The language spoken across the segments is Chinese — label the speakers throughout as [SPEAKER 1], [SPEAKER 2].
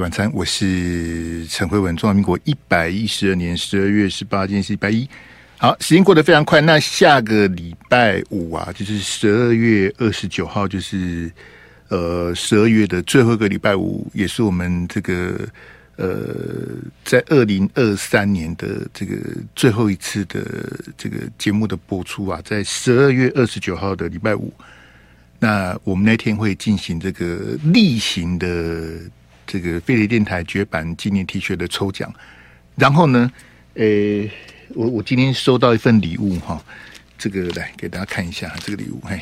[SPEAKER 1] 晚餐，我是陈慧文。中华民国一百一十二年十二月十八，今天是礼拜一。好，时间过得非常快。那下个礼拜五啊，就是十二月二十九号，就是呃十二月的最后一个礼拜五，也是我们这个呃在二零二三年的这个最后一次的这个节目的播出啊，在十二月二十九号的礼拜五。那我们那天会进行这个例行的这个飞碟电台绝版纪念 T 恤的抽奖，然后呢，诶，我我今天收到一份礼物哈，这个来给大家看一下这个礼物，嘿，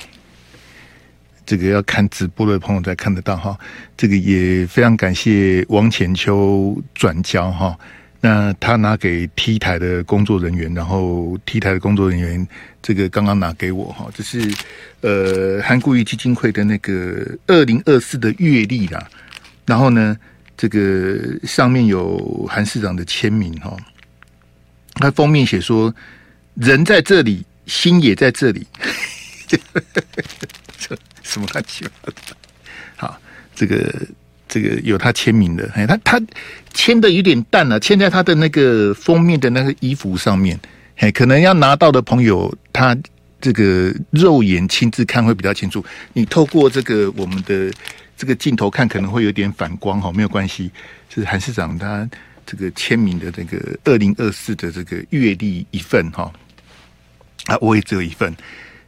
[SPEAKER 1] 这个要看直播的朋友才看得到哈，这个也非常感谢王浅秋转交哈。那他拿给 T 台的工作人员，然后 T 台的工作人员这个刚刚拿给我哈，这是呃韩国瑜基金会的那个二零二四的月历啦，然后呢，这个上面有韩市长的签名哈，他封面写说人在这里，心也在这里，这 什么乱七八糟？好，这个。这个有他签名的，哎，他他签的有点淡了，签在他的那个封面的那个衣服上面，哎，可能要拿到的朋友，他这个肉眼亲自看会比较清楚。你透过这个我们的这个镜头看，可能会有点反光，哈，没有关系。是韩市长他这个签名的这个二零二四的这个月历一份，哈，啊，我也只有一份，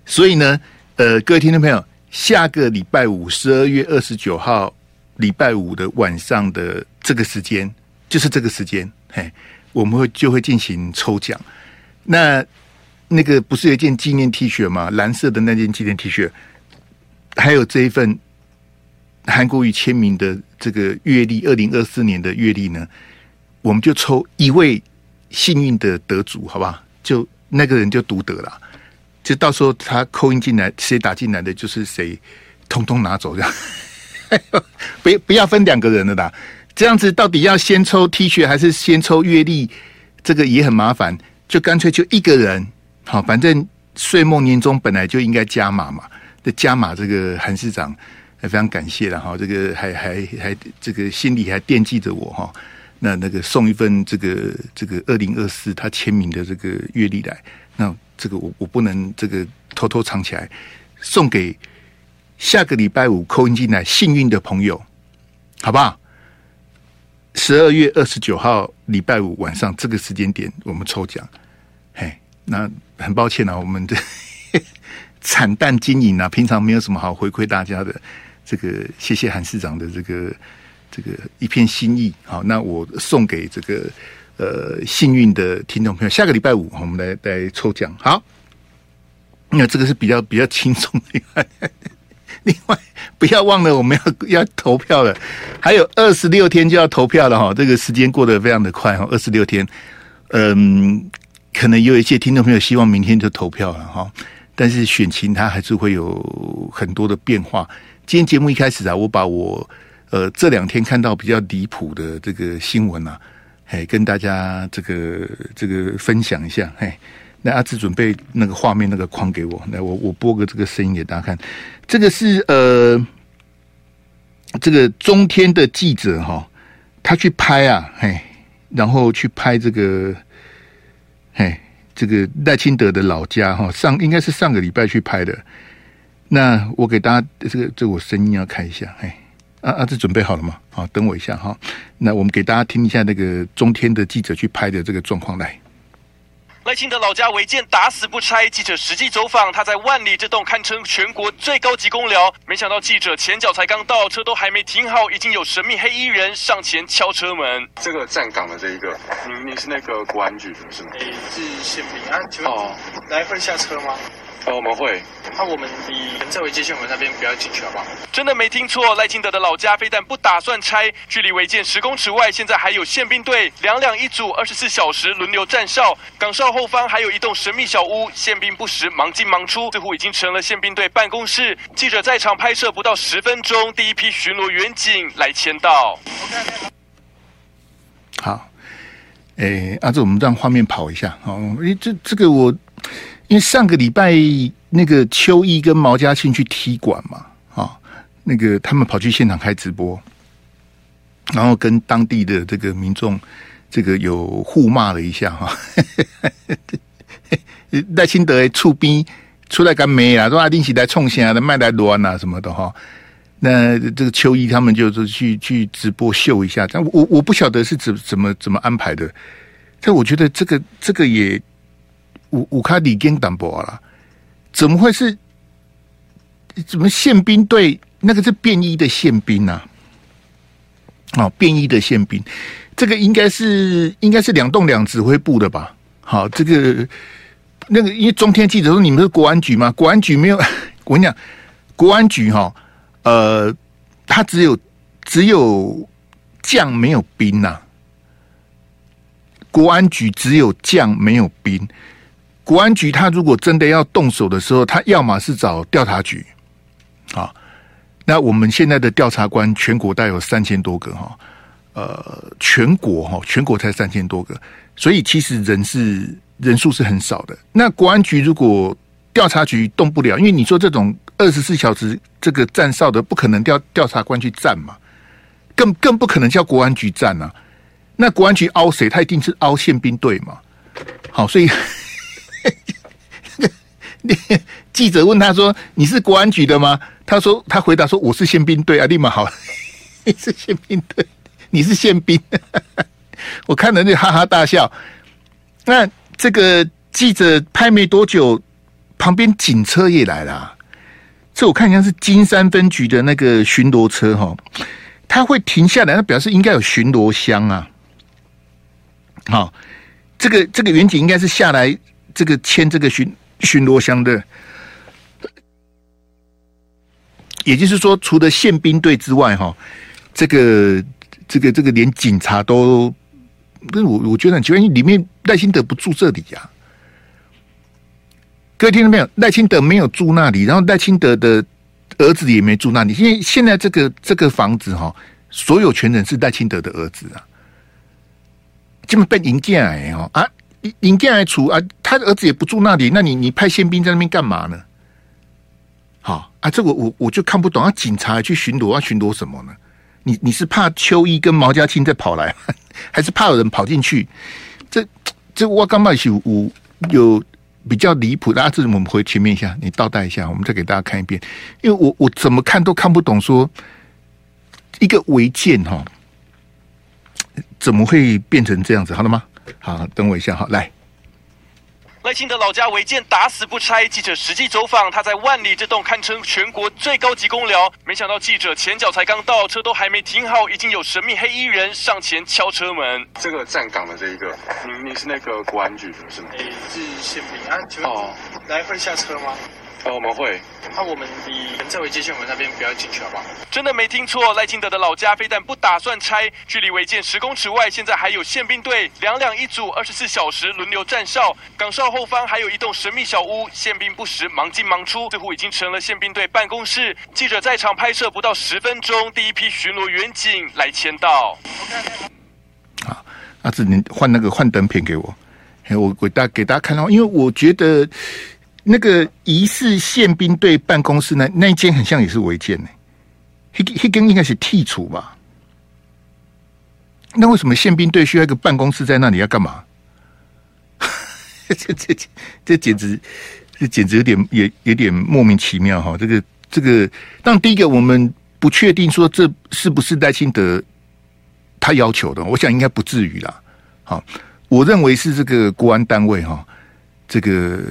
[SPEAKER 1] 所以呢，呃，各位听众朋友，下个礼拜五，十二月二十九号。礼拜五的晚上的这个时间，就是这个时间，嘿，我们会就会进行抽奖。那那个不是有一件纪念 T 恤吗？蓝色的那件纪念 T 恤，还有这一份韩国瑜签名的这个月历，二零二四年的月历呢，我们就抽一位幸运的得主，好不好？就那个人就独得了，就到时候他扣音进来，谁打进来的就是谁，通通拿走这样。不不要分两个人了啦，这样子到底要先抽 T 恤还是先抽月历？这个也很麻烦，就干脆就一个人好，反正岁末年终本来就应该加码嘛，这加码这个韩市长非常感谢了哈，这个还还还这个心里还惦记着我哈，那那个送一份这个这个二零二四他签名的这个月历来，那这个我我不能这个偷偷藏起来送给。下个礼拜五扣音进来幸运的朋友，好不好？十二月二十九号礼拜五晚上这个时间点，我们抽奖。嘿，那很抱歉啊，我们的 惨淡经营啊，平常没有什么好回馈大家的。这个谢谢韩市长的这个这个一片心意。好，那我送给这个呃幸运的听众朋友，下个礼拜五我们来来抽奖。好，那这个是比较比较轻松的。另外，不要忘了我们要要投票了，还有二十六天就要投票了哈。这个时间过得非常的快哈，二十六天，嗯，可能有一些听众朋友希望明天就投票了哈，但是选情它还是会有很多的变化。今天节目一开始啊，我把我呃这两天看到比较离谱的这个新闻啊，哎，跟大家这个这个分享一下，嘿。那阿志准备那个画面那个框给我，来我我播个这个声音给大家看。这个是呃，这个中天的记者哈，他去拍啊，嘿，然后去拍这个，嘿，这个赖清德的老家哈，上应该是上个礼拜去拍的。那我给大家这个这个我声音要开一下，哎，啊啊，这准备好了吗？好，等我一下哈。那我们给大家听一下那个中天的记者去拍的这个状况来。
[SPEAKER 2] 赖清德老家违建打死不拆，记者实际走访，他在万里这栋堪称全国最高级公寮，没想到记者前脚才刚到，车都还没停好，已经有神秘黑衣人上前敲车门。
[SPEAKER 3] 这个站岗的这一个，你你是那个国安局是吗？
[SPEAKER 4] 你是宪兵啊？哦，来会下车吗？
[SPEAKER 3] 哦，我们会。
[SPEAKER 4] 那、啊、我们离这违建线我们那边不要进去好不好？
[SPEAKER 2] 真的没听错，赖清德的老家非但不打算拆，距离违建十公尺外，现在还有宪兵队两两一组，二十四小时轮流站哨。岗哨后方还有一栋神秘小屋，宪兵不时忙进忙出，似乎已经成了宪兵队办公室。记者在场拍摄不到十分钟，第一批巡逻员警来签到。
[SPEAKER 1] 好，诶，阿志，我们让画面跑一下。哦，诶，这这个我。因为上个礼拜那个邱毅跟毛嘉庆去踢馆嘛，啊，那个他们跑去现场开直播，然后跟当地的这个民众这个有互骂了一下哈。赖清德出兵出来干咩啊？说阿丁起来冲线啊，卖来乱啊什么的哈。那这个邱毅他们就是去去直播秀一下，但我我不晓得是怎怎么怎么安排的。但我觉得这个这个也五五卡里根淡薄了，怎么会是？怎么宪兵队那个是便衣的宪兵呐？哦，便衣的宪兵，这个应该是应该是两栋两指挥部的吧？好，这个那个因为中天记者说你们是国安局吗？国安局没有，我跟你讲，国安局哈。呃，他只有只有将没有兵呐、国安局只有将没有兵。国安局他如果真的要动手的时候，他要么是找调查局。啊，那我们现在的调查官全国大概有三千多个哈，呃，全国哈，全国才三千多个，所以其实人是人数是很少的。那国安局如果调查局动不了，因为你说这种。二十四小时这个站哨的不可能调调查官去站嘛，更更不可能叫国安局站啊。那国安局凹谁？他一定是凹宪兵队嘛。好，所以 个记者问他说：“你是国安局的吗？”他说：“他回答说我是宪兵队啊，立马好，你是宪兵队，你是宪兵。”我看了就哈哈大笑。那这个记者拍没多久，旁边警车也来了。这我看一下是金山分局的那个巡逻车哈，他会停下来，那表示应该有巡逻箱啊。好，这个这个员警应该是下来这个牵这个巡巡逻箱的，也就是说，除了宪兵队之外，哈，这个这个这个连警察都，不是我我觉得很奇怪，因为里面赖清德不住这里呀。各位听到没有？赖清德没有住那里，然后赖清德的儿子也没住那里。因为现在这个这个房子哈，所有权人是赖清德的儿子啊，这么被营建哎哦啊，营建来处啊，他儿子也不住那里，那你你派宪兵在那边干嘛呢？好啊，这个我我就看不懂啊，警察去巡逻，要巡逻什么呢？你你是怕邱毅跟毛家庆再跑来，还是怕有人跑进去？这这我刚嘛是有有。比较离谱，大家这我们回前面一下，你倒带一下，我们再给大家看一遍。因为我我怎么看都看不懂，说一个违建哈，怎么会变成这样子？好了吗？好，等我一下，好来。
[SPEAKER 2] 赖清德老家违建打死不拆，记者实际走访，他在万里这栋堪称全国最高级公寮，没想到记者前脚才刚到，车都还没停好，已经有神秘黑衣人上前敲车门。
[SPEAKER 3] 这个站岗的这一个，你你是那个国安局的是吗？
[SPEAKER 4] 诶，是宪兵啊，请问哦，来会下车吗？
[SPEAKER 3] 哦，我们会。
[SPEAKER 4] 那、啊、我们离这违建线我们那边不要进去好不好？
[SPEAKER 2] 真的没听错，赖清德的老家非但不打算拆，距离违建十公尺外，现在还有宪兵队两两一组，二十四小时轮流站哨。岗哨后方还有一栋神秘小屋，宪兵不时忙进忙出，似乎已经成了宪兵队办公室。记者在场拍摄不到十分钟，第一批巡逻员警来签到。
[SPEAKER 1] 好，阿志，你换那个幻灯片给我，我给大给大家看到，因为我觉得。那个疑似宪兵队办公室那那一间很像也是违建呢，一一根应该是剔除吧？那为什么宪兵队需要一个办公室在那里要干嘛？这这这这简直这简直有点也有点莫名其妙哈！这个这个，但第一个我们不确定说这是不是赖清德他要求的，我想应该不至于啦。好，我认为是这个国安单位哈，这个。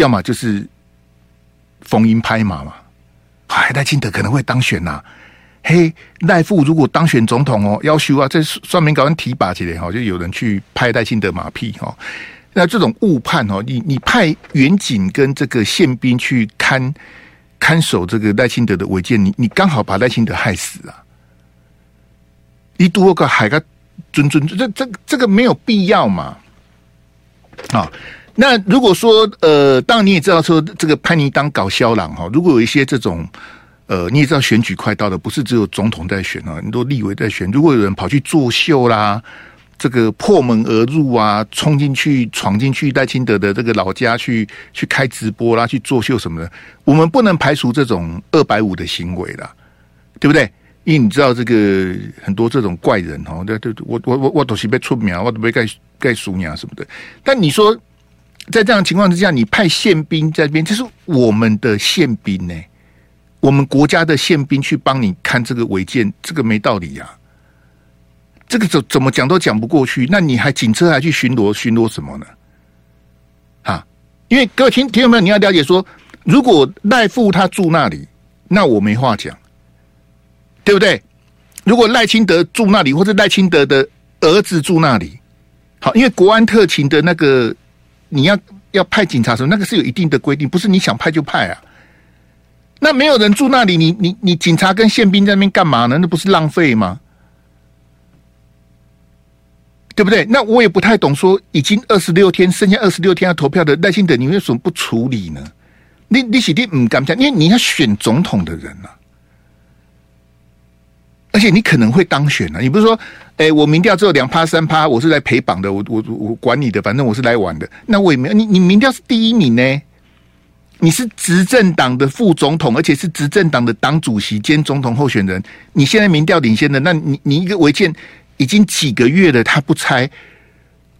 [SPEAKER 1] 要么就是逢迎拍马嘛，哎，赖清德可能会当选呐、啊。嘿，赖富如果当选总统哦，要求啊，这算命搞完提拔起来哈，就有人去拍赖清德马屁哈。那这种误判哦，你你派员警跟这个宪兵去看看守这个赖清德的违建，你你刚好把赖清德害死啊！一多个海个尊尊，这这这个没有必要嘛，啊。那如果说呃，当然你也知道说这个潘尼当搞肖郎哈，如果有一些这种呃，你也知道选举快到了，不是只有总统在选啊，很多立委在选。如果有人跑去作秀啦，这个破门而入啊，冲进去闯进去赖清德的这个老家去去开直播啦，去作秀什么的，我们不能排除这种二百五的行为啦，对不对？因为你知道这个很多这种怪人哦，对对，我我我我都是被出名，我都被盖盖书名什么的。但你说在这样的情况之下，你派宪兵在这边，这是我们的宪兵呢，我们国家的宪兵去帮你看这个违建，这个没道理呀、这个怎怎么讲都讲不过去。那你还警车还去巡逻巡逻什么呢？啊，因为各位听听众朋友，你要了解说，如果赖富他住那里，那我没话讲。对不对？如果赖清德住那里，或者赖清德的儿子住那里，好，因为国安特勤的那个你要要派警察时候，那个是有一定的规定，不是你想派就派啊。那没有人住那里，你你你警察跟宪兵在那边干嘛呢？那不是浪费吗？对不对？那我也不太懂，说已经二十六天，剩下二十六天要投票的耐心等，你为什么不处理呢？你你是你唔敢讲，因为你要选总统的人啊。而且你可能会当选啊！你不是说，哎，我民调只有两趴三趴，我是来陪绑的，我我我管你的，反正我是来玩的。那我也没有，你你民调是第一名呢，你是执政党的副总统，而且是执政党的党主席兼总统候选人。你现在民调领先的，那你你一个违建已经几个月了，他不拆，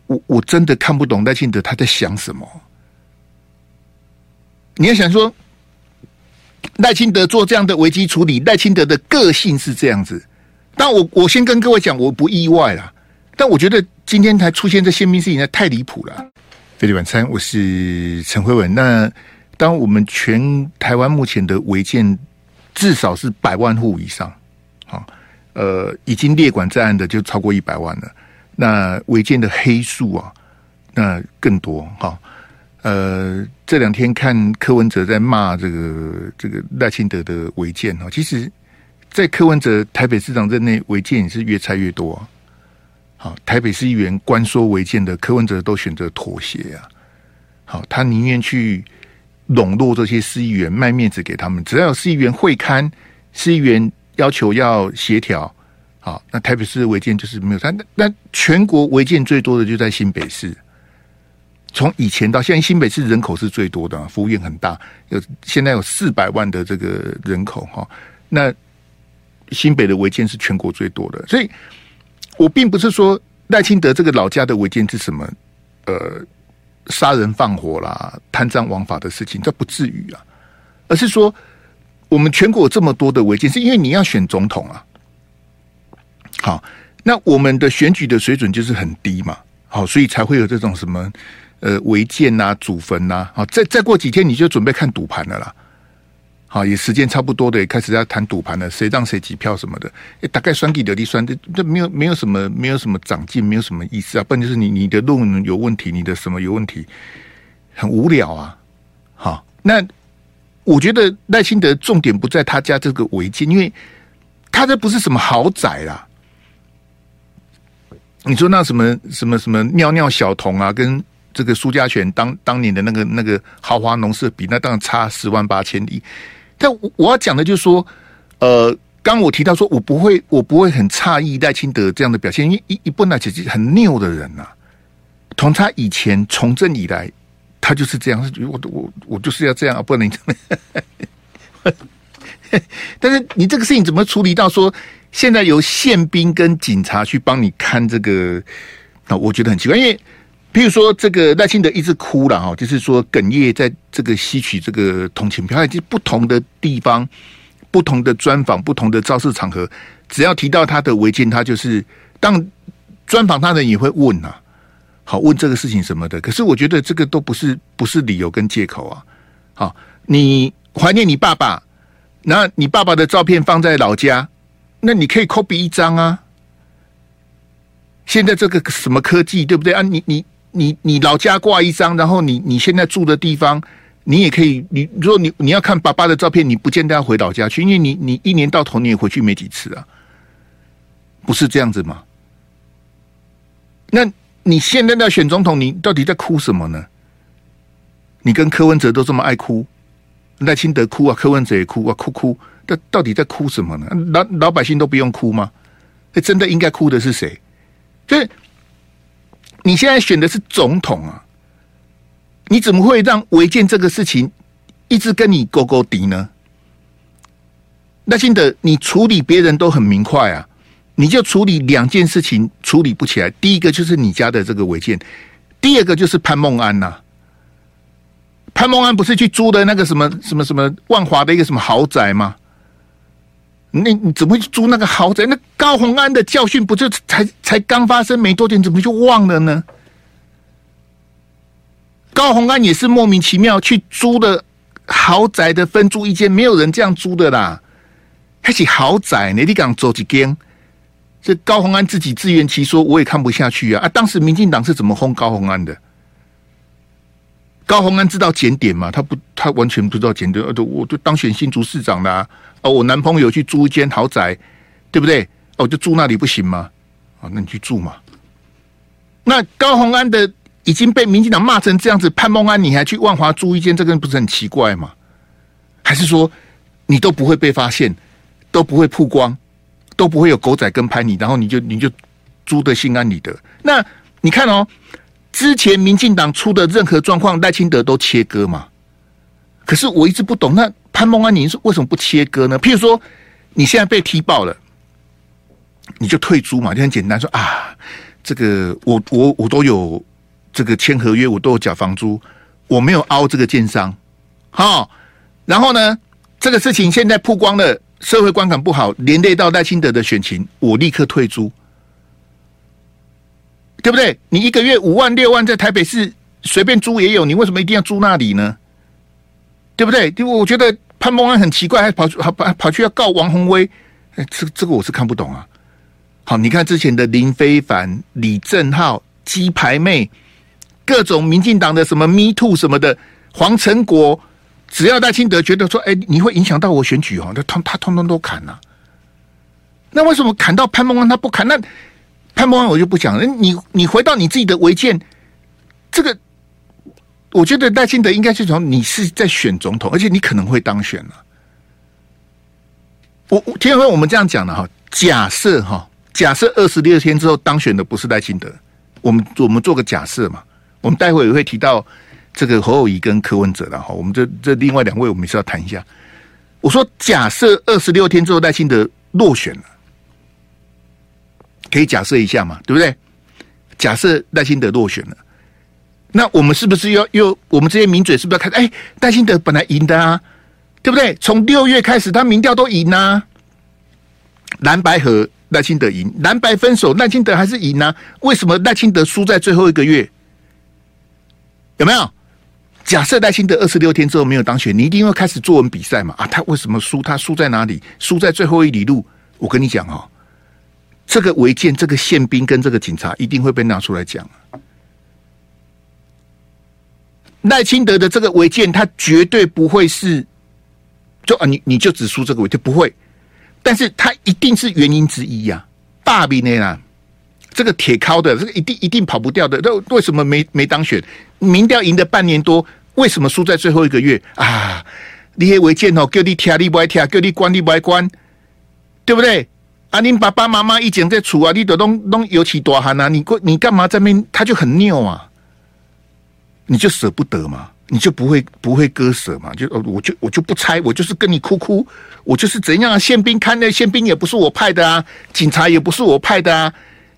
[SPEAKER 1] 我我真的看不懂赖清德他在想什么。你要想说。赖清德做这样的危机处理，赖清德的个性是这样子。但我我先跟各位讲，我不意外啦。但我觉得今天才出现这宪兵事情，太离谱了。费力晚餐，我是陈辉文。那当我们全台湾目前的违建至少是百万户以上，好，呃，已经列管在案的就超过一百万了。那违建的黑数啊，那更多哈。呃，这两天看柯文哲在骂这个这个赖清德的违建哈，其实，在柯文哲台北市长任内违建也是越拆越多啊。好，台北市议员关说违建的柯文哲都选择妥协啊。好，他宁愿去笼络这些市议员，卖面子给他们。只要有市议员会刊，市议员要求要协调，好，那台北市的违建就是没有他。那那全国违建最多的就在新北市。从以前到现在，新北市人口是最多的，服务业很大，有现在有四百万的这个人口哈。那新北的违建是全国最多的，所以我并不是说赖清德这个老家的违建是什么呃杀人放火啦、贪赃枉法的事情，这不至于啊，而是说我们全国有这么多的违建，是因为你要选总统啊。好，那我们的选举的水准就是很低嘛，好，所以才会有这种什么。呃，违建呐，祖坟呐，好，再再过几天你就准备看赌盘了啦。好，也时间差不多的，也开始要谈赌盘了，谁让谁几票什么的。大概算计得利算，这这没有没有什么没有什么长进，没有什么意思啊。不然就是你你的论文有问题，你的什么有问题，很无聊啊。好，那我觉得赖清德重点不在他家这个违建，因为他这不是什么豪宅啦。你说那什么什么什么尿尿小童啊，跟这个苏家全当当年的那个那个豪华农舍比，那当然差十万八千里。但我要讲的就是说，呃，刚我提到说我不会我不会很诧异赖清德这样的表现，因为一一般来讲很拗的人呐、从他以前从政以来，他就是这样，我我我就是要这样，不能这样。但是你这个事情怎么处理到说现在由宪兵跟警察去帮你看这个？那我觉得很奇怪，因为。譬如说，这个赖清德一直哭了哈，就是说哽咽，在这个吸取这个同情票，以及不同的地方、不同的专访、不同的造势场合，只要提到他的违建，他就是当专访他人也会问啊，好问这个事情什么的。可是我觉得这个都不是不是理由跟借口啊。好，你怀念你爸爸，那你爸爸的照片放在老家，那你可以 copy 一张啊。现在这个什么科技，对不对啊？你你。你你老家挂一张，然后你你现在住的地方，你也可以。你如果你你要看爸爸的照片，你不见得要回老家去，因为你你一年到头你也回去没几次啊，不是这样子吗？那你现在要选总统，你到底在哭什么呢？你跟柯文哲都这么爱哭，赖清德哭啊，柯文哲也哭啊，哭哭，那到底在哭什么呢？老老百姓都不用哭吗？哎，真的应该哭的是谁？就是。你现在选的是总统啊？你怎么会让违建这个事情一直跟你勾勾敌呢？赖清德，你处理别人都很明快啊，你就处理两件事情处理不起来。第一个就是你家的这个违建，第二个就是潘梦安呐、潘梦安不是去租的那个什么什么什么万华的一个什么豪宅吗？那你怎么会去租那个豪宅？那高虹安的教训不就才才刚发生没多久，你怎么就忘了呢？高虹安也是莫名其妙去租的豪宅的分租一间，没有人这样租的啦。还是豪宅呢？你敢租几间？这高虹安自己自圆其说，我也看不下去啊！啊，当时民进党是怎么轰高虹安的？高虹安知道检点吗？他不，他完全不知道检点。呃，我就当选新竹市长啦。哦，我男朋友去租一间豪宅，对不对？哦，就住那里不行吗？啊，那你去住嘛。那高虹安的已经被民进党骂成这样子，潘孟安你还去万华租一间，这个不是很奇怪吗？还是说你都不会被发现？都不会曝光，都不会有狗仔跟拍你，然后你就你就租得心安理得。那你看哦，之前民进党出的任何状况，赖清德都切割嘛。可是我一直不懂，那潘孟安，你是为什么不切割呢？譬如说，你现在被踢爆了，你就退租嘛，就很简单说啊，这个我我我都有这个签合约，我都有缴房租，我没有凹这个建商，好，然后呢，这个事情现在曝光了。社会观感不好，连累到赖清德的选情，我立刻退租，对不对？你一个月五万六万，在台北市随便租也有，你为什么一定要租那里呢？对不对？因为我觉得潘孟安很奇怪，还跑去跑跑跑去要告王宏威，哎，这这个我是看不懂啊。好，你看之前的林非凡、李正浩、鸡排妹，各种民进党的什么 Me Too 什么的，黄成国。只要戴清德觉得说，哎，你会影响到我选举哦，那他他通通都砍呐。那为什么砍到潘孟安他不砍？那潘孟安我就不讲了。你你回到你自己的违建，这个我觉得赖清德应该是从你是在选总统，而且你可能会当选了。我我听说我们这样讲的哈，假设哈，假设二十六天之后当选的不是赖清德，我们我们做个假设嘛，我们待会也会提到。这个侯友宜跟柯文哲的哈，我们这这另外两位，我们是要谈一下。我说，假设二十六天之后赖清德落选了，可以假设一下嘛，对不对？假设赖清德落选了，那我们是不是要又我们这些名嘴是不是要看？哎，赖清德本来赢的啊，对不对？从六月开始，他民调都赢啊，蓝白和赖清德赢，蓝白分手赖清德还是赢啊？为什么赖清德输在最后一个月？有没有？假设赖清德二十六天之后没有当选，你一定会开始作文比赛嘛？啊，他为什么输？他输在哪里？输在最后一里路。我跟你讲哦，这个违建、这个宪兵跟这个警察一定会被拿出来讲。赖清德的这个违建，他绝对不会是就啊，你你就只输这个违建不会，但是他一定是原因之一呀、啊。大比内啦，这个铁铐的，这个一定一定跑不掉的。那为什么没没当选？民调赢的半年多，为什么输在最后一个月啊？你些违建哦，叫你听你不爱听，叫你关你不爱关，对不对？啊，你爸爸妈妈一讲在厝啊，你都弄弄尤其大汉啊，你过你干嘛在那边？他就很拗啊，你就舍不得嘛，你就不会不会割舍嘛？就我就我就不拆，我就是跟你哭哭，我就是怎样啊？宪兵看那宪兵也不是我派的啊，警察也不是我派的啊，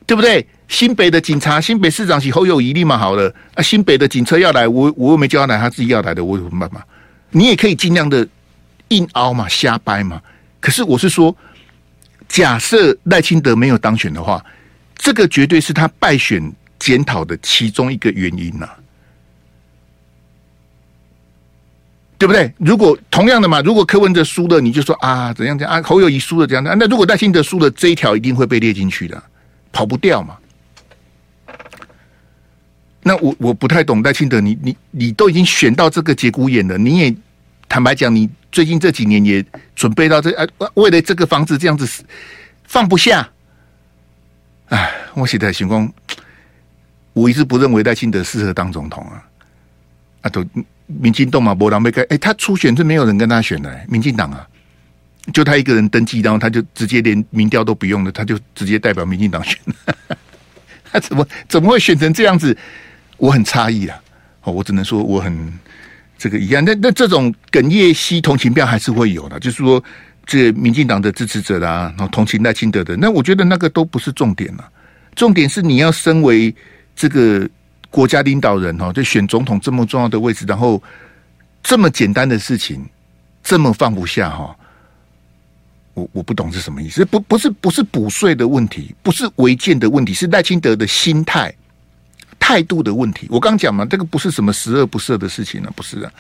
[SPEAKER 1] 对不对？新北的警察，新北市长是侯友宜立马好了啊！新北的警车要来，我我又没叫他来，他自己要来的，我有什么办法？你也可以尽量的硬凹嘛，瞎掰嘛。可是我是说，假设赖清德没有当选的话，这个绝对是他败选检讨的其中一个原因呐、对不对？如果同样的嘛，如果柯文哲输了，你就说啊，怎样怎样啊？侯友谊输了怎样的？那如果赖清德输了，这一条一定会被列进去的，跑不掉嘛。那我我不太懂赖清德，你你你都已经选到这个节骨眼了，你也坦白讲，你最近这几年也准备到这啊，为了这个房子这样子放不下。哎，我现在情况，我一直不认为赖清德适合当总统啊。啊，都民进党嘛，没人要改，哎，他初选是没有人跟他选的，民进党啊，就他一个人登记，然后他就直接连民调都不用了，他就直接代表民进党选。他怎么怎么会选成这样子？我很诧异啊！哦，我只能说我很这个一样。那那这种哽咽吸同情票还是会有的，就是说这民进党的支持者啦，然后同情赖清德的，那我觉得那个都不是重点了。重点是你要身为这个国家领导人哈，就选总统这么重要的位置，然后这么简单的事情这么放不下哈。我我不懂是什么意思，不不是不是补税的问题，不是违建的问题，是赖清德的心态态度的问题。我刚讲嘛，这个不是什么十恶不赦的事情啊，不是啊。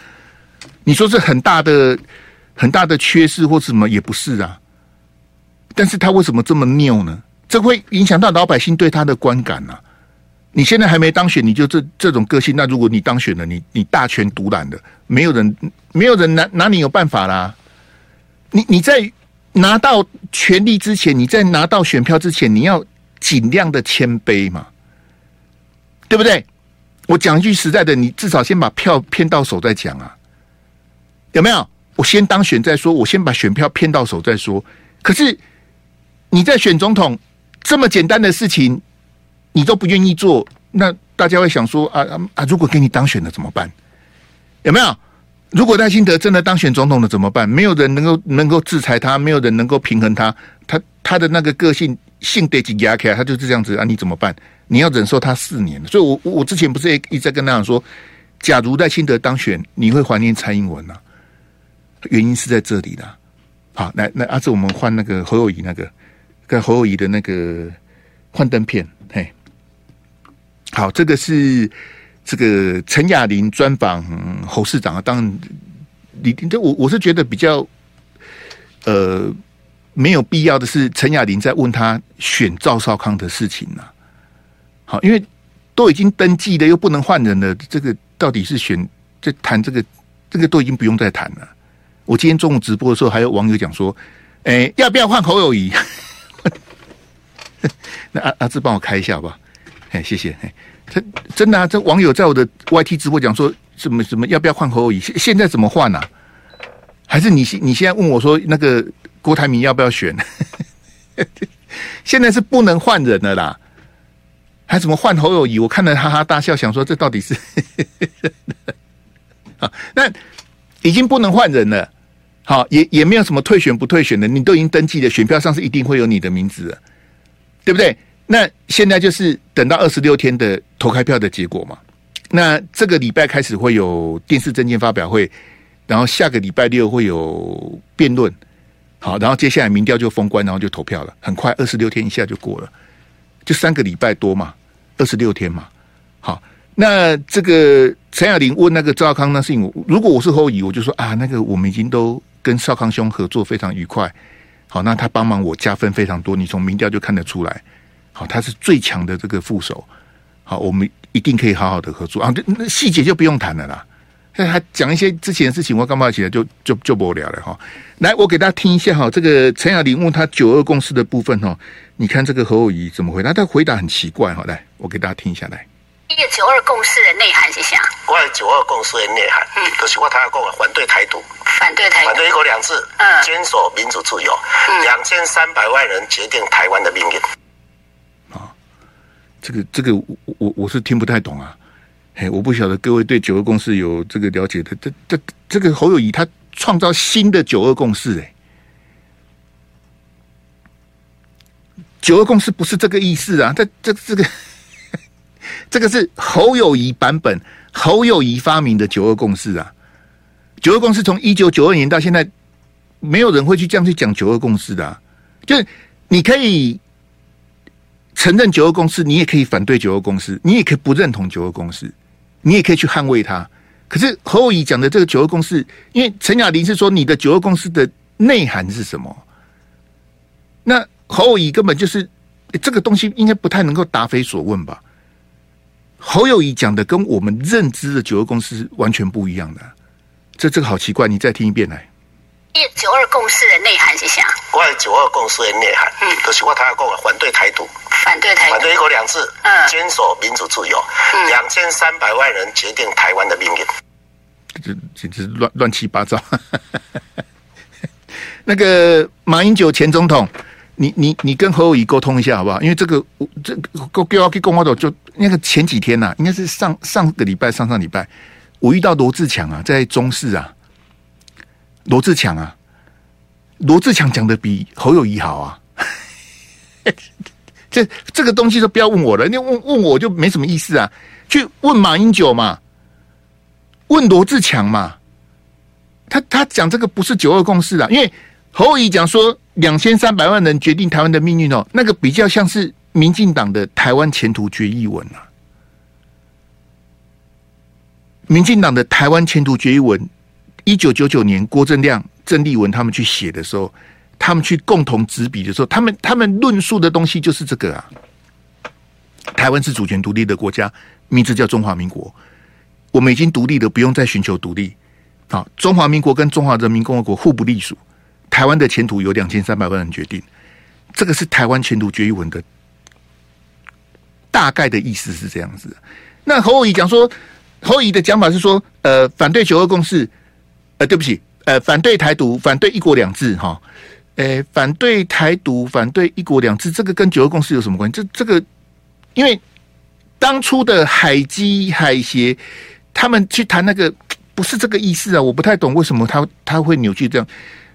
[SPEAKER 1] 你说是很大的很大的缺失或什么也不是啊。但是他为什么这么拗呢？这会影响到老百姓对他的观感啊。你现在还没当选，你就这这种个性，那如果你当选了，你你大权独揽的，没有人没有人拿拿你有办法啦。你你在。拿到权力之前，你在拿到选票之前，你要尽量的谦卑嘛，对不对？我讲一句实在的，你至少先把票骗到手再讲啊，有没有？我先当选再说，我先把选票骗到手再说。可是你在选总统这么简单的事情，你都不愿意做，那大家会想说啊啊啊！如果给你当选了怎么办？有没有？如果赖清德真的当选总统了怎么办？没有人能够能够制裁他，没有人能够平衡他，他他的那个个性性得紧压开，他就是这样子啊！你怎么办？你要忍受他四年。所以我我之前不是一直在跟他讲说，假如赖清德当选，你会怀念蔡英文啊？原因是在这里的。好，来那，阿志，我们换那个侯友谊那个，跟侯友谊的那个幻灯片。嘿，好，这个是。这个陈雅玲专访侯市长啊，当然，你这我我是觉得比较，呃，没有必要的是陈雅玲在问他选赵少康的事情呢、啊。好，因为都已经登记了，又不能换人了，这个到底是选在谈这个，这个都已经不用再谈了。我今天中午直播的时候，还有网友讲说，哎，要不要换侯友宜？那阿阿志帮我开一下吧，哎，谢谢。这真的啊！这网友在我的 YT 直播讲说什么什么要不要换侯友宜？现现在怎么换啊？还是你现你现在问我说那个郭台铭要不要选？现在是不能换人了啦，还怎么换侯友宜？我看了哈哈大笑，想说这到底是 啊？那已经不能换人了，好也也没有什么退选不退选的，你都已经登记了，选票上是一定会有你的名字的，对不对？那现在就是等到二十六天的投开票的结果嘛。那这个礼拜开始会有电视证件发表会，然后下个礼拜六会有辩论，好，然后接下来民调就封关，然后就投票了，很快二十六天一下就过了，就三个礼拜多嘛，二十六天嘛。好，那这个陈雅玲问那个赵康那事情，如果我是侯乙，我就说啊，那个我们已经都跟少康兄合作非常愉快，好，那他帮忙我加分非常多，你从民调就看得出来。好，他是最强的这个副手。好，我们一定可以好好的合作啊！那细节就不用谈了啦。那还讲一些之前的事情，我干嘛起来就就就不聊了哈。来，我给大家听一下哈，这个陈雅玲问他九二共识的部分哈，你看这个侯友宜怎么回答？他回答很奇怪哈。来，我给大家听一下来。
[SPEAKER 5] 一个九二共识的内涵是啥？
[SPEAKER 6] 我九二共识的内涵，嗯，就是我他要讲反对台独，
[SPEAKER 5] 反对台独，
[SPEAKER 6] 反对一国两制，嗯，坚守民主自由，嗯，两千三百万人决定台湾的命运。
[SPEAKER 1] 啊这个这个我我我是听不太懂啊，我不晓得各位对九二共识有这个了解的，这这这个侯友谊他创造新的九二共识，哎，九二共识不是这个意思啊，这这这个这个是侯友谊版本，侯友谊发明的九二共识啊，九二共识从一九九二年到现在，没有人会去这样去讲九二共识的，就是你可以。承认九二共识，你也可以反对九二共识，你也可以不认同九二共识，你也可以去捍卫它。可是侯友谊讲的这个九二共识，因为陈雅玲是说你的九二共识的内涵是什么？那侯友谊根本就是这个东西，应该不太能够答非所问吧？侯友谊讲的跟我们认知的九二共识是完全不一样的，这这个好奇怪，你再听一遍来。
[SPEAKER 5] 九二共识的内涵是啥？
[SPEAKER 6] 我九二共识的内涵，嗯，就是我他要讲反对台独，
[SPEAKER 5] 反对台独，
[SPEAKER 6] 反对一国两制，嗯，坚守民主自由，嗯，两千三百万人决定台湾的命运。
[SPEAKER 1] 这简直乱乱七八糟。那个马英九前总统，你你你跟侯友宜沟通一下好不好？因为这个我这个给我给公话的，就那个前几天呐、啊，应该是上上个礼拜、上上礼拜，我遇到罗志强啊，在中视啊。罗志强啊，罗志强讲的比侯友宜好啊。这这个东西都不要问我了，你问问我就没什么意思啊。去问马英九嘛，问罗志强嘛。他他讲这个不是九二共识啊，因为侯友宜讲说两千三百万人决定台湾的命运哦，那个比较像是民进党的台湾前途决议文啊。民进党的台湾前途决议文，一九九九年郭正亮、郑丽文他们去写的时候。他们去共同执笔的时候，他们他们论述的东西就是这个啊。台湾是主权独立的国家，名字叫中华民国。我们已经独立了，不用再寻求独立。好，中华民国跟中华人民共和国互不隶属。台湾的前途由两千三百万人决定。这个是台湾前途决议文的大概的意思是这样子。那侯友宜讲说，侯友宜的讲法是说，呃，反对九二共识，呃，对不起，呃，反对台独，反对一国两制，哈。诶，反对台独，反对一国两制，这个跟九二共识有什么关系？这这个，因为当初的海基海协，他们去谈那个不是这个意思啊！我不太懂为什么他他会扭曲这样，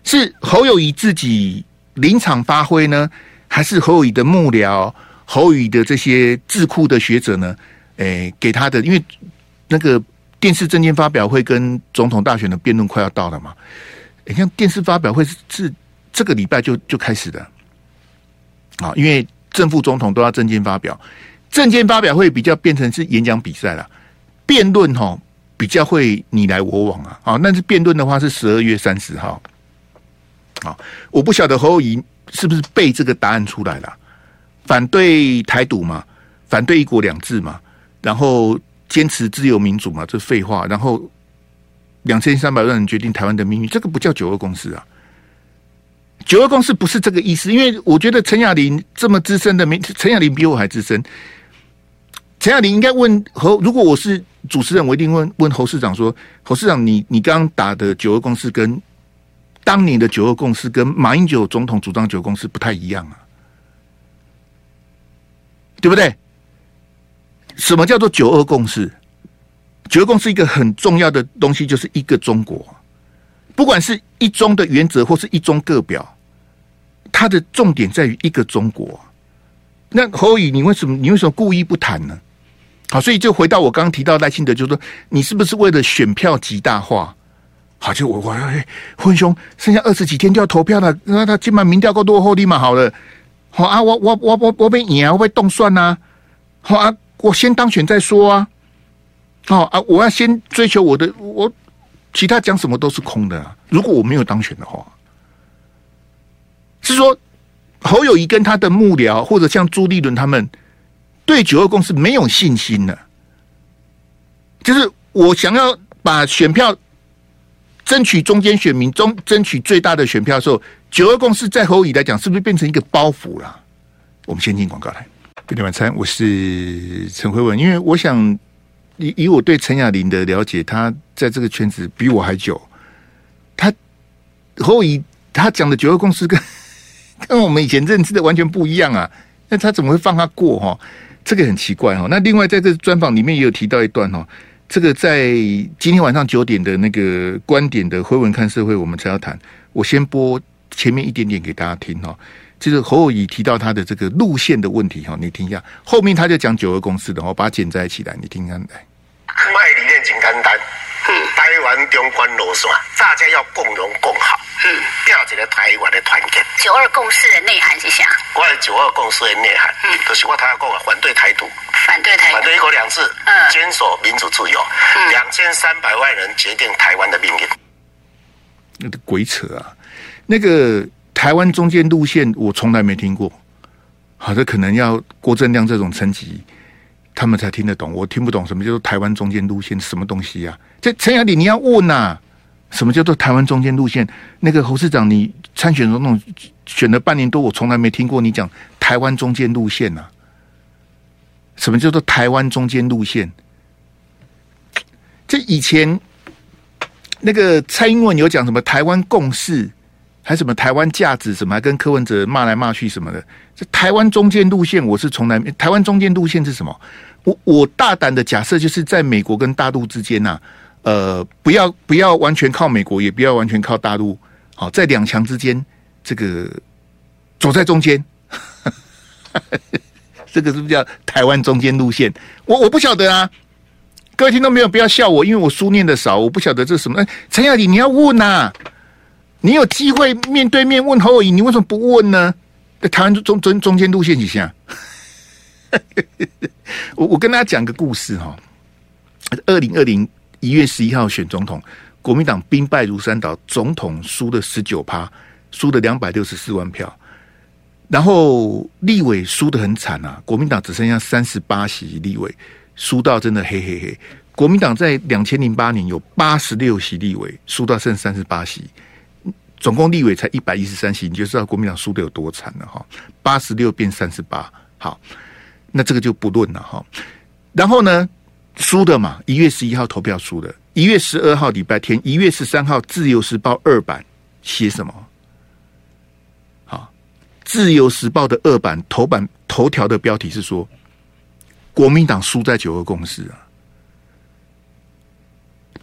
[SPEAKER 1] 是侯友宜自己临场发挥呢，还是侯友宜的幕僚、侯友宜的这些智库的学者呢？诶，给他的，因为那个电视政见发表会跟总统大选的辩论快要到了嘛，你看电视发表会是是。这个礼拜就就开始的。啊，因为正副总统都要政见发表，政见发表会比较变成是演讲比赛了，辩论哈比较会你来我往啊，啊，但是辩论的话是十二月三十号，啊，我不晓得侯友宜是不是背这个答案出来了，反对台独嘛，反对一国两制嘛，然后坚持自由民主嘛，这废话，然后两千三百万人决定台湾的命运，这个不叫九二共识啊。九二共识不是这个意思，因为我觉得陈雅玲这么资深的，没陈雅玲比我还资深。陈雅玲应该问侯，如果我是主持人，我一定问问侯市长说：侯市长，你你刚刚打的九二共识跟当年的九二共识跟马英九总统主张九二共识不太一样啊，对不对？什么叫做九二共识？九二共识一个很重要的东西就是一个中国，不管是一中的原则或是一中各表。它的重点在于一个中国。那侯友宜，你为什么你为什么故意不谈呢？好，所以就回到我刚刚提到赖清德，就是说你是不是为了选票极大化？好，就我我哎，混兄剩下二十几天就要投票了，那他今晚民调够多后立马好了。好啊，我我我我我被赢啊，我被冻蒜呐。好啊，我先当选再说啊。哦啊，我要先追求我的，我其他讲什么都是空的啊。如果我没有当选的话。是说侯友谊跟他的幕僚，或者像朱立伦他们，对九二共识没有信心了。就是我想要把选票争取中间选民中争取最大的选票的时候，九二共识在侯友宜来讲，是不是变成一个包袱了？我们先进广告来。今天晚餐，我是陈辉文，因为我想以以我对陈雅玲的了解，他在这个圈子比我还久。他和我以他讲的九二共识跟 跟我们以前认知的完全不一样啊！那他怎么会放他过哈？这个很奇怪哈。那另外在这专访里面也有提到一段哈，这个在今天晚上九点的那个观点的辉文看社会，我们才要谈。我先播前面一点点给大家听哈，就是侯友宜提到他的这个路线的问题哈，你听一下。后面他就讲九二共识的，我把它剪在起来，你听看来。
[SPEAKER 6] 卖理念简单单，嗯，台湾中关路线，大家要共荣共好。嗯，调一个台湾的团结。
[SPEAKER 5] 九二共识的内涵是啥？
[SPEAKER 6] 我的九二共识的内涵，嗯，就是我他要讲啊，反对台独，
[SPEAKER 5] 反对台独，
[SPEAKER 6] 反对一国两制，嗯，坚守民主自由，两千三百万人决定台湾的命运。
[SPEAKER 1] 那个鬼扯啊！那个台湾中间路线，我从来没听过。好的，可能要郭正亮这种层级，他们才听得懂。我听不懂什么叫做台湾中间路线，什么东西呀、啊？这陈雅玲，你要问呐、啊？什么叫做台湾中间路线？那个侯市长，你参选总统选了半年多，我从来没听过你讲台湾中间路线呐、啊。什么叫做台湾中间路线？这以前那个蔡英文有讲什么台湾共识，还什么台湾价值，什么还跟柯文哲骂来骂去什么的。这台湾中间路线，我是从来。台湾中间路线是什么？我我大胆的假设，就是在美国跟大陆之间呐、呃，不要不要完全靠美国，也不要完全靠大陆，好，在两强之间这个走在中间，这个是不是叫台湾中间路线？我我不晓得啊，各位听众朋友不要笑我，因为我书念的少，我不晓得这是什么。哎，陈雅丽，你要问呐、啊，你有机会面对面问侯友，你为什么不问呢？在台湾中中中间路线几下？我我跟大家讲个故事哈，二零二零一月十一号选总统，国民党兵败如山倒，总统输了十九趴，输了两百六十四万票，然后立委输得很惨啊，国民党只剩下三十八席立委，输到真的嘿嘿嘿。国民党在两千零八年有八十六席立委，输到剩三十八席，总共立委才一百一十三席，你就知道国民党输得有多惨了哈，八十六变三十八，好。那这个就不论了哈，然后呢，输的嘛，一月十一号投票输的，一月十二号礼拜天，一月十三号《自由时报》二版写什么？好，《自由时报》的二版头版头条的标题是说，国民党输在九二共识啊！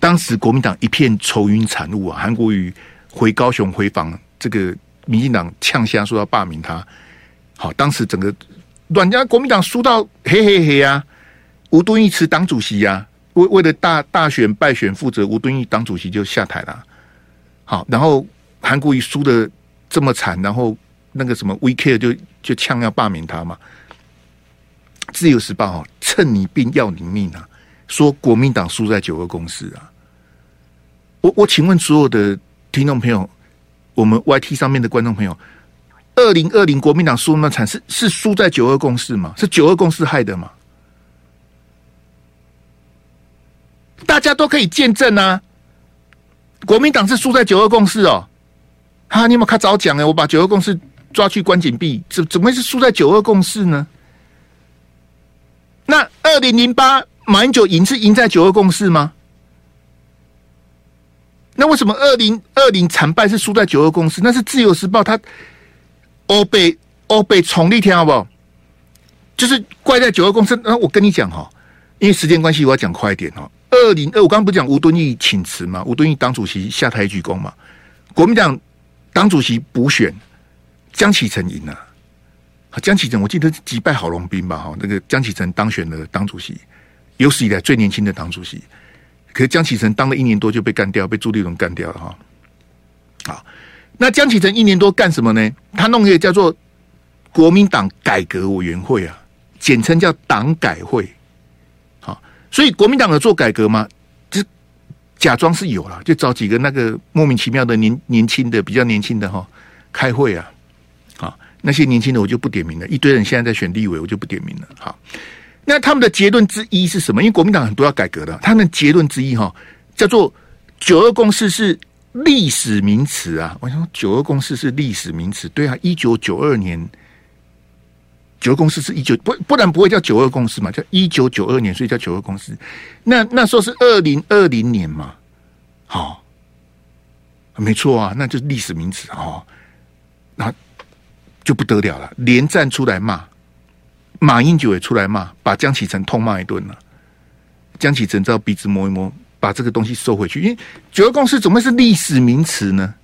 [SPEAKER 1] 当时国民党一片愁云惨雾啊，韩国瑜回高雄回访，这个民进党呛声说要罢免他，好，当时整个。阮家国民党输到嘿嘿嘿啊，吴敦义辞党主席呀、啊，为为了大大选败选负责，吴敦义党主席就下台了。好，然后韩国瑜输的这么惨，然后那个什么 VK 就就呛要罢免他嘛。自由时报哦，趁你病要你命啊，说国民党输在九二公司啊。我我请问所有的听众朋友，我们 YT 上面的观众朋友。二零二零国民党输那么惨，是是输在九二共识吗？是九二共识害的吗？大家都可以见证啊！国民党是输在九二共识哦。哈，你有没有看早讲哎？我把九二共识抓去关禁闭，怎怎么会是输在九二共识呢？那二零零八马英九赢是赢在九二共识吗？那为什么二零二零惨败是输在九二共识？那是自由时报他。欧北欧北重力天好不好？就是怪在九二共识。那我跟你讲哈，因为时间关系，我要讲快一点哦。二零二，我刚刚不讲吴敦义请辞嘛？吴敦义党主席下台鞠躬嘛。国民党党主席补选，江启臣赢了。江启臣我记得击败郝龙斌吧？哈，那个江启臣当选了党主席，有史以来最年轻的党主席。可是江启臣当了一年多就被干掉，被朱立伦干掉了哈。好。那江启臣一年多干什么呢？他弄一个叫做国民党改革委员会啊，简称叫党改会。好，所以国民党有做改革吗？就假装是有了，就找几个那个莫名其妙的年年轻的、比较年轻的哈开会啊。好，那些年轻的我就不点名了，一堆人现在在选立委，我就不点名了。好，那他们的结论之一是什么？因为国民党很多要改革的，他们结论之一哈叫做九二共识是。历史名词啊，我想九二共识是历史名词，对啊，一九九二年九二共识是一九不不然不会叫九二共识嘛，叫一九九二年，所以叫九二共识。那那时候是二零二零年嘛，好，没错啊，那就是历史名词哦，那就不得了了，连战出来骂，马英九也出来骂，把江启臣痛骂一顿了，江启臣只好鼻子摸一摸。把这个东西收回去，因为九二共识怎么会是历史名词呢？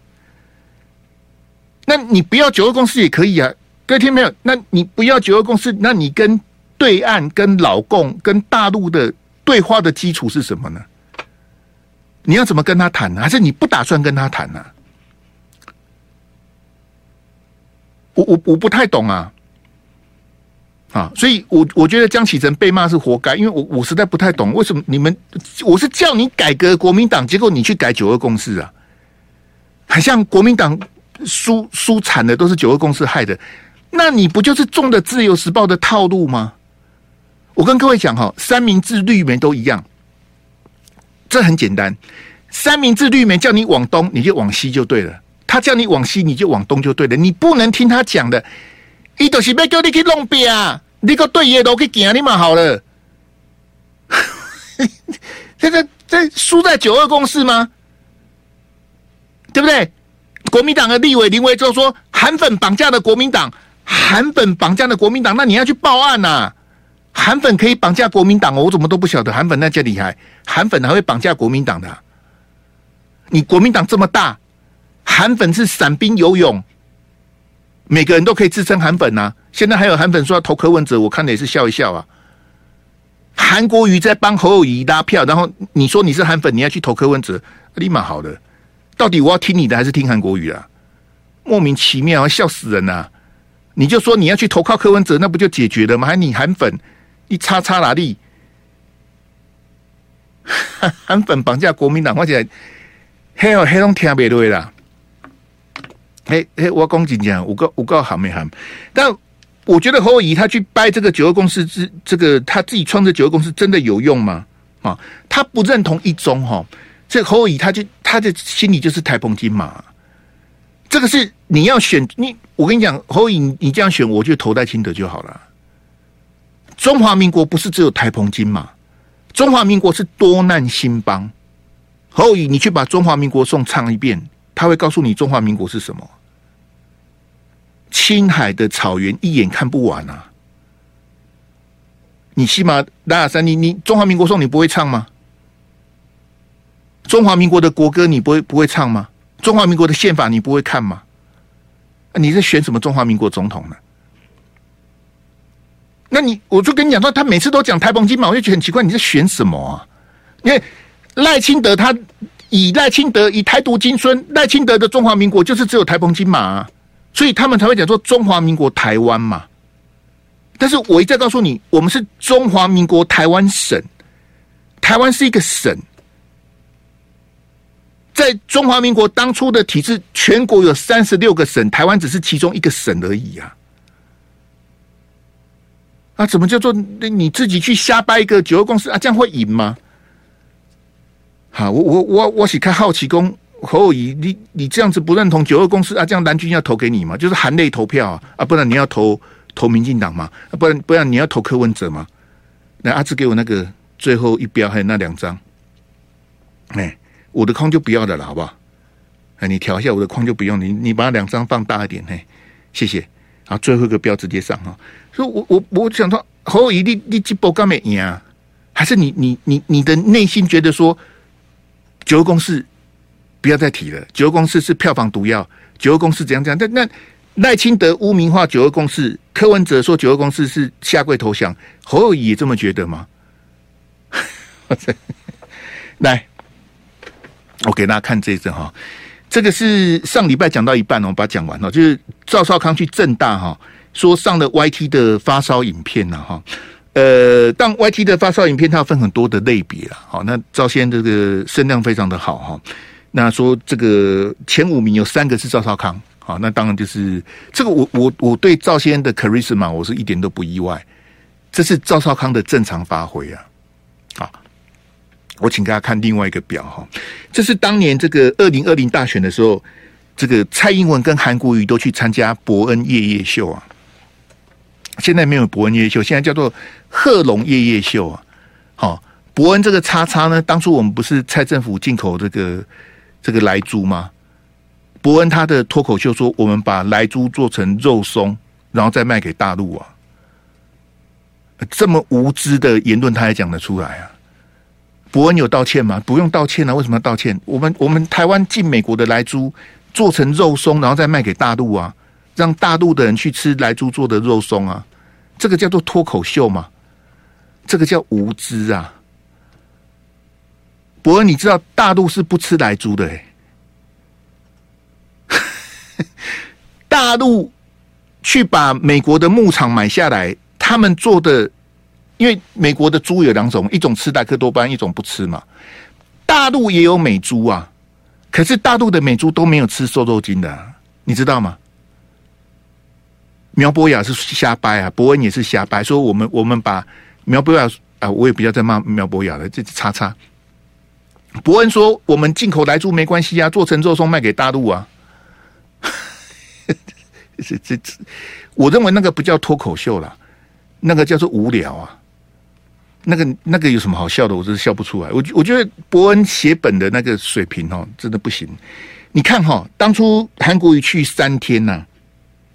[SPEAKER 1] 那你不要九二共识也可以啊，各位听没有？那你不要九二共识，那你跟对岸、跟老共、跟大陆的对话的基础是什么呢？你要怎么跟他谈呢？还是你不打算跟他谈呢？我我我不太懂啊。啊，所以我我觉得江启臣被骂是活该，因为我我实在不太懂为什么你们，我是叫你改革国民党，结果你去改九二共识啊，很像国民党输输惨的都是九二共识害的，那你不就是中的自由时报的套路吗？我跟各位讲哈，三明治绿媒都一样，这很简单，三明治绿媒叫你往东，你就往西就对了，他叫你往西，你就往东就对了，你不能听他讲的。伊就是要叫你去弄病，你个对野路去行，你嘛好了。这个这输在九二共识吗？对不对？国民党的立委林维洲说，韩粉绑架的国民党，韩粉绑架的国民党，那你要去报案呐、啊！韩粉可以绑架国民党哦，我怎么都不晓得韩粉那叫厉害，韩粉还会绑架国民党的、啊？你国民党这么大，韩粉是散兵游勇。每个人都可以自称韩粉啊。现在还有韩粉说要投柯文哲，我看的也是笑一笑啊。韩国瑜在帮侯友宜拉票，然后你说你是韩粉，你要去投柯文哲，立马好了。到底我要听你的还是听韩国瑜啊？莫名其妙，笑死人呐、啊！你就说你要去投靠柯文哲，那不就解决了吗？还你韩粉，你叉叉哪里？韩粉绑架国民党，而且黑哦黑龙听不对啦。嘿嘿，我讲真讲，我告我告好没韩，但。我觉得侯友宜他去掰这个九二共识之这个他自己创这九二共识真的有用吗？啊，他不认同一中哈，这侯友宜他就他的心里就是台澎金马，这个是你要选你，我跟你讲侯友宜你这样选，我就投戴清德就好了。中华民国不是只有台澎金马，中华民国是多难兴邦。侯友宜你去把中华民国颂唱一遍，他会告诉你中华民国是什么。青海的草原一眼看不完啊！你起码拉雅山，你你中华民国颂你不会唱吗？中华民国的国歌你不会不会唱吗？中华民国的宪法你不会看吗？你在选什么中华民国总统呢？那你我就跟你讲说，他每次都讲台澎金马，我就觉得很奇怪，你在选什么啊？因为赖清德他以赖清德以台独金孙，赖清德的中华民国就是只有台澎金马啊。所以他们才会讲说中华民国台湾嘛，但是我一再告诉你，我们是中华民国台湾省，台湾是一个省，在中华民国当初的体制，全国有三十六个省，台湾只是其中一个省而已啊！啊，怎么叫做你自己去瞎掰一个九二共识啊？这样会赢吗？好，我我我我是看好奇功。侯友宜，你你这样子不认同九二共识啊？这样蓝军要投给你吗？就是含泪投票啊！啊，不然你要投投民进党吗？啊，不然不然你要投柯文哲吗？那，阿志给我那个最后一标，还有那两张。哎，我的框就不要的了，好不好？哎，你调一下我的框就不用，你你把两张放大一点，嘿，谢谢。好，最后一个标直接上哈。所以我我我想说，侯友宜，你你这波干没赢啊？还是你你你你的内心觉得说九二共识？不要再提了，九二共识是票房毒药。九二共识怎样怎样？但那赖清德污名化九二共识，柯文哲说九二共识是下跪投降，侯友宜也这么觉得吗？来，我给大家看这一张哈，这个是上礼拜讲到一半，我把它讲完了。就是赵少康去正大哈，说上了 YT 的发烧影片了哈。呃，当 YT 的发烧影片，它要分很多的类别了。好，那赵先这个声量非常的好哈。那说这个前五名有三个是赵少康，好，那当然就是这个我我我对赵先的 charisma 我是一点都不意外，这是赵少康的正常发挥啊，好，我请大家看另外一个表哈，这是当年这个二零二零大选的时候，这个蔡英文跟韩国瑜都去参加伯恩夜夜秀啊，现在没有伯恩夜夜秀，现在叫做贺龙夜夜秀啊，好，伯恩这个叉叉呢，当初我们不是蔡政府进口这个。这个莱猪吗？伯恩他的脱口秀说：“我们把莱猪做成肉松，然后再卖给大陆啊！”这么无知的言论，他还讲得出来啊？伯恩有道歉吗？不用道歉啊！为什么要道歉？我们我们台湾进美国的莱猪做成肉松，然后再卖给大陆啊，让大陆的人去吃莱猪做的肉松啊！这个叫做脱口秀吗？这个叫无知啊！伯恩，你知道大陆是不吃莱猪的哎，大陆去把美国的牧场买下来，他们做的，因为美国的猪有两种，一种吃莱克多巴，一种不吃嘛。大陆也有美猪啊，可是大陆的美猪都没有吃瘦肉精的，你知道吗？苗博雅是瞎掰啊，伯恩也是瞎掰，说我们我们把苗博雅啊，我也不要再骂苗博雅了，这叉叉。伯恩说：“我们进口来猪没关系啊，做成肉松卖给大陆啊。”这这这，我认为那个不叫脱口秀啦，那个叫做无聊啊。那个那个有什么好笑的？我真是笑不出来。我我觉得伯恩写本的那个水平哦，真的不行。你看哈，当初韩国瑜去三天呐、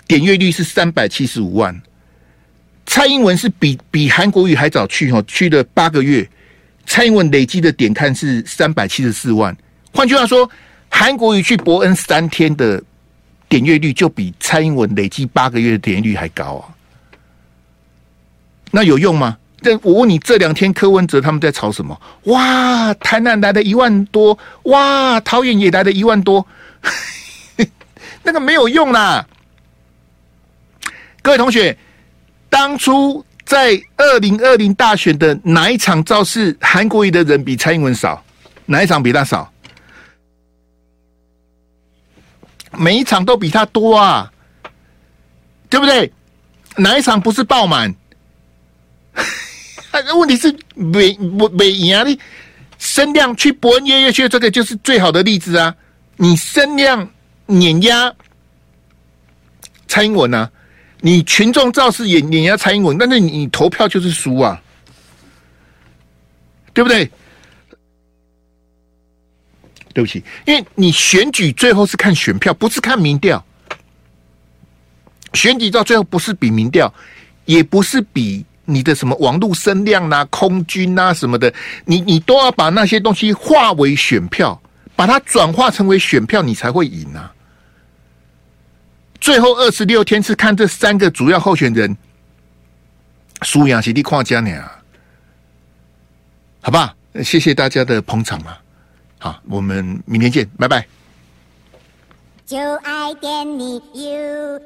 [SPEAKER 1] 点阅率是三百七十五万。蔡英文是比比韩国瑜还早去哈，去了八个月。蔡英文累积的点看是三百七十四万，换句话说，韩国瑜去伯恩三天的点阅率就比蔡英文累计八个月的点阅率还高啊！那有用吗？这我问你，这两天柯文哲他们在吵什么？哇，台南来的一万多，哇，桃园也来的一万多，那个没有用啦！各位同学，当初在二零二零大选的哪一场造势，韩国瑜的人比蔡英文少？哪一场比他少？每一场都比他多啊，对不对？哪一场不是爆满？问题是没没没赢啊！你声量去博恩夜夜秀，这个就是最好的例子啊！你声量碾压蔡英文啊，你群众造势也碾压蔡英文，但是你投票就是输啊，对不对？对不起，因为你选举最后是看选票，不是看民调。选举到最后不是比民调，也不是比你的什么网络声量啊、空军啊什么的，你你都要把那些东西化为选票，把它转化成为选票，你才会赢啊。最后二十六天是看这三个主要候选人，舒雅、席地、跨江呢，好吧？谢谢大家的捧场嘛，好，我们明天见，拜拜。就爱点你 UFO。